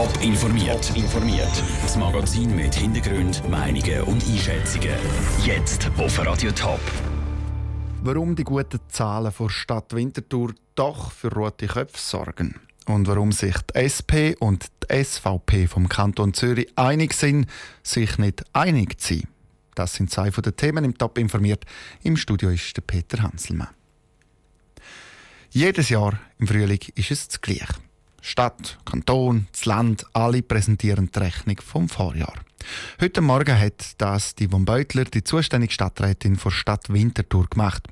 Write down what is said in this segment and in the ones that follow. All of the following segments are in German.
Top informiert. informiert. Das Magazin mit Hintergrund, Meinungen und Einschätzungen. Jetzt auf Radio Top. Warum die guten Zahlen der Stadt Winterthur doch für rote Köpfe sorgen und warum sich die SP und die SVP vom Kanton Zürich einig sind, sich nicht einig zu sein. Das sind zwei von den Themen im Top informiert. Im Studio ist der Peter Hanselmann. Jedes Jahr im Frühling ist es das Gleiche. Stadt, Kanton, das Land, alle präsentieren die Rechnung vom Vorjahr. Heute Morgen hat das die von Beutler, die zuständige Stadträtin der Stadt Winterthur, gemacht.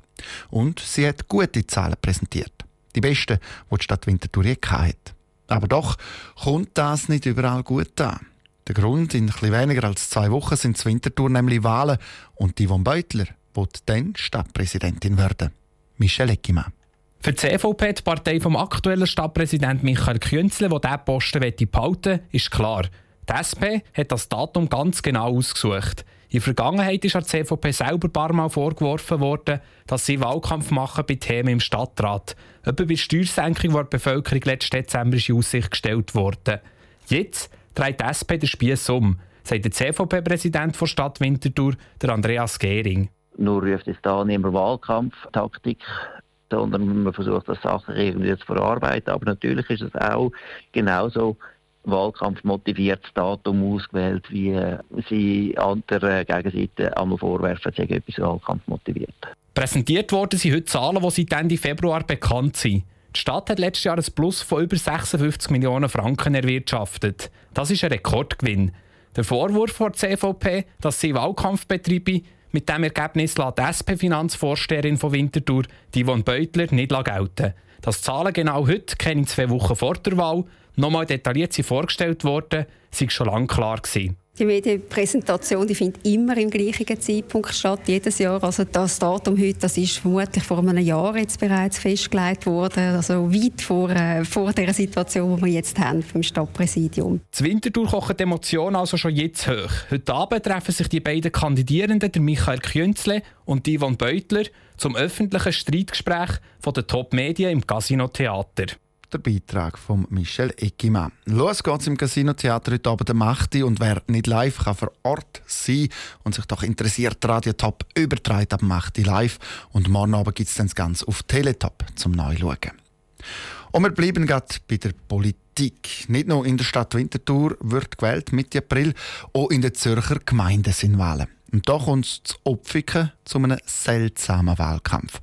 Und sie hat gute Zahlen präsentiert. Die besten, die die Stadt Winterthur je hat. Aber doch kommt das nicht überall gut an. Der Grund, in etwas weniger als zwei Wochen sind zur Winterthur nämlich Wahlen und die von Beutler wird dann Stadtpräsidentin werden. Michelle Eckimann. Für die CVP, die Partei vom aktuellen Stadtpräsidenten Michael Künzle, der diesen Posten behalten will, ist klar. Die SP hat das Datum ganz genau ausgesucht. In der Vergangenheit ist der CVP selber ein paar Mal vorgeworfen worden, dass sie Wahlkampf machen bei Themen im Stadtrat. Etwa bei Steuersenkung, die der Bevölkerung letzten Dezember in Aussicht gestellt wurde. Jetzt dreht die SP den Spieß um, sagt der CVP-Präsident der Stadt Winterthur, der Andreas Gehring. Nur ruft es da niemand Wahlkampftaktik sondern man versucht das Sachen irgendwie zu verarbeiten. Aber natürlich ist es auch genauso Wahlkampf motiviertes Datum ausgewählt, wie sie an der Gegenseite einmal vorwerfen, sie etwas Wahlkampf motiviert. Präsentiert worden sind heute Zahlen, die seit Ende Februar bekannt sind. Die Stadt hat letztes Jahr ein Plus von über 56 Millionen Franken erwirtschaftet. Das ist ein Rekordgewinn. Der Vorwurf der CVP, dass sie Wahlkampf betreibe, mit dem Ergebnis lässt die SP-Finanzvorsteherin von Winterthur, die von Beutler, nicht gelten. Dass Zahlen genau heute, keine zwei Wochen vor der Wahl, nochmal detailliert vorgestellt worden, sei schon lange klar gewesen. Die Medienpräsentation die findet immer im gleichen Zeitpunkt statt, jedes Jahr. Also das Datum heute, das ist vermutlich vor einem Jahr jetzt bereits festgelegt worden, also weit vor, äh, vor der Situation, die wir jetzt haben vom Stadtpräsidium. Das Winterthur kochen die Emotionen also schon jetzt hoch. Heute Abend treffen sich die beiden Kandidierenden, der Michael Künzle und Yvonne Beutler, zum öffentlichen Streitgespräch von den Top-Medien im Casino Theater der Beitrag von Michel Eckimann. Los geht's im Casino Theater heute Abend am 8. und wer nicht live kann vor Ort sein und sich doch interessiert, Radio Top übertreibt ab dem 8. live und morgen Abend gibt es dann das Ganze auf Teletop zum Neuschauen. Und wir bleiben gerade bei der Politik. Nicht nur in der Stadt Winterthur wird gewählt Mitte April, auch in den Zürcher Gemeinden sind Wahlen. Und da kommt es zu Opfiken zu einem seltsamen Wahlkampf.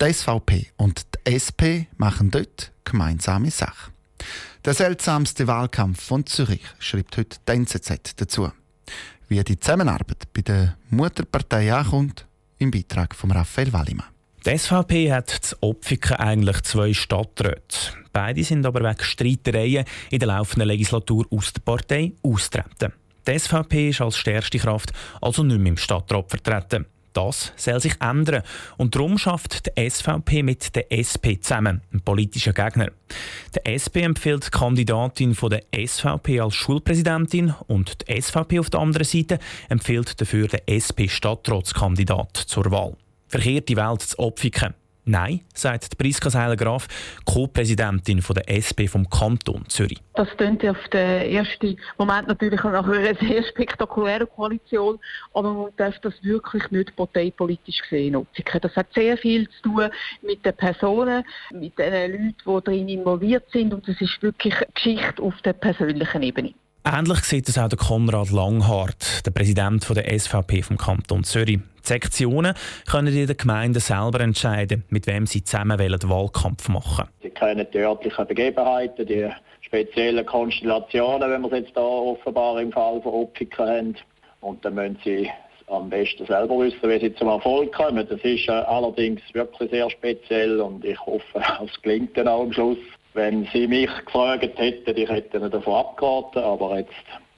Die SVP und die SP machen dort gemeinsame Sache. Der seltsamste Wahlkampf von Zürich schreibt heute die NZZ dazu. Wie die Zusammenarbeit bei der Mutterpartei ankommt, im Beitrag von Raphael Wallimann. Die SVP hat zu Opfiken eigentlich zwei Stadträte. Beide sind aber wegen Streitereien in der laufenden Legislatur aus der Partei austreten. Die SVP ist als stärkste Kraft also nicht mehr im Stadtrat vertreten. Das soll sich ändern. Und darum schafft die SVP mit der SP zusammen, einem politischen Gegner. Der SP empfiehlt die Kandidatin von der SVP als Schulpräsidentin und die SVP auf der anderen Seite empfiehlt dafür den SP-Stadtratskandidat zur Wahl. Verkehrte Welt zu Opfiken. Nein, sagt Priska Seiler-Graf, Co-Präsidentin der SP vom Kanton Zürich. Das klingt auf den ersten Moment natürlich nach einer sehr spektakulären Koalition, aber man darf das wirklich nicht parteipolitisch sehen. Das hat sehr viel zu tun mit den Personen, mit den Leuten, die darin involviert sind und es ist wirklich Geschichte auf der persönlichen Ebene. Ähnlich sieht es auch der Konrad Langhardt, der Präsident der SVP vom Kanton Zürich. Die Sektionen können in den Gemeinden selber entscheiden, mit wem sie zusammen Wahlkampf machen Sie kennen die örtlichen Begebenheiten, die speziellen Konstellationen, wenn wir es jetzt da offenbar im Fall von Opfiken haben. Und dann müssen sie am besten selber wissen, wie sie zum Erfolg kommen. Das ist äh, allerdings wirklich sehr speziell und ich hoffe, es gelingt dann auch am Schluss. Wenn Sie mich gefragt hätten, ich hätte Ihnen davon abgeraten, aber jetzt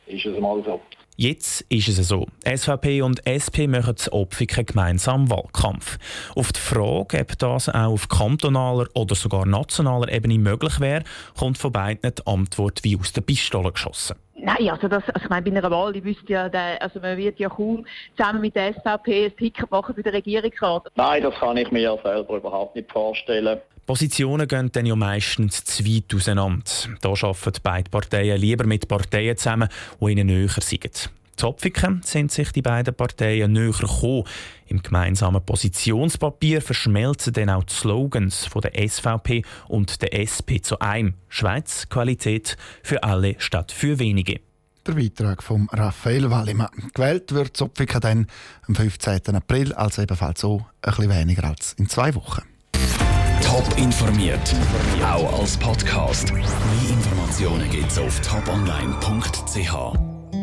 ist es mal so. Jetzt ist es so. SVP und SP machen zu Opfiken gemeinsam Wahlkampf. Auf die Frage, ob das auch auf kantonaler oder sogar nationaler Ebene möglich wäre, kommt von beiden die Antwort wie aus der Pistole geschossen. Nein, also, das, also ich meine, bei einer Wahl, ich wüsste ja, der, also man wird ja kaum zusammen mit der SVP ein Ticket machen für den Regierungsrat. Nein, das kann ich mir selber überhaupt nicht vorstellen. Positionen gehen dann ja meistens zu weit auseinander. Da arbeiten beide Parteien lieber mit Parteien zusammen, die ihnen näher sind. Zopfiken sind sich die beiden Parteien näher gekommen. Im gemeinsamen Positionspapier verschmelzen dann auch die Slogans von der SVP und der SP zu einem. Schweiz, Qualität für alle statt für wenige. Der Beitrag von Raphael Wallimann. Gewählt wird Zopfiken dann am 15. April, also ebenfalls so ein bisschen weniger als in zwei Wochen. Top informiert, auch als Podcast. Mehr Informationen gibt es auf toponline.ch.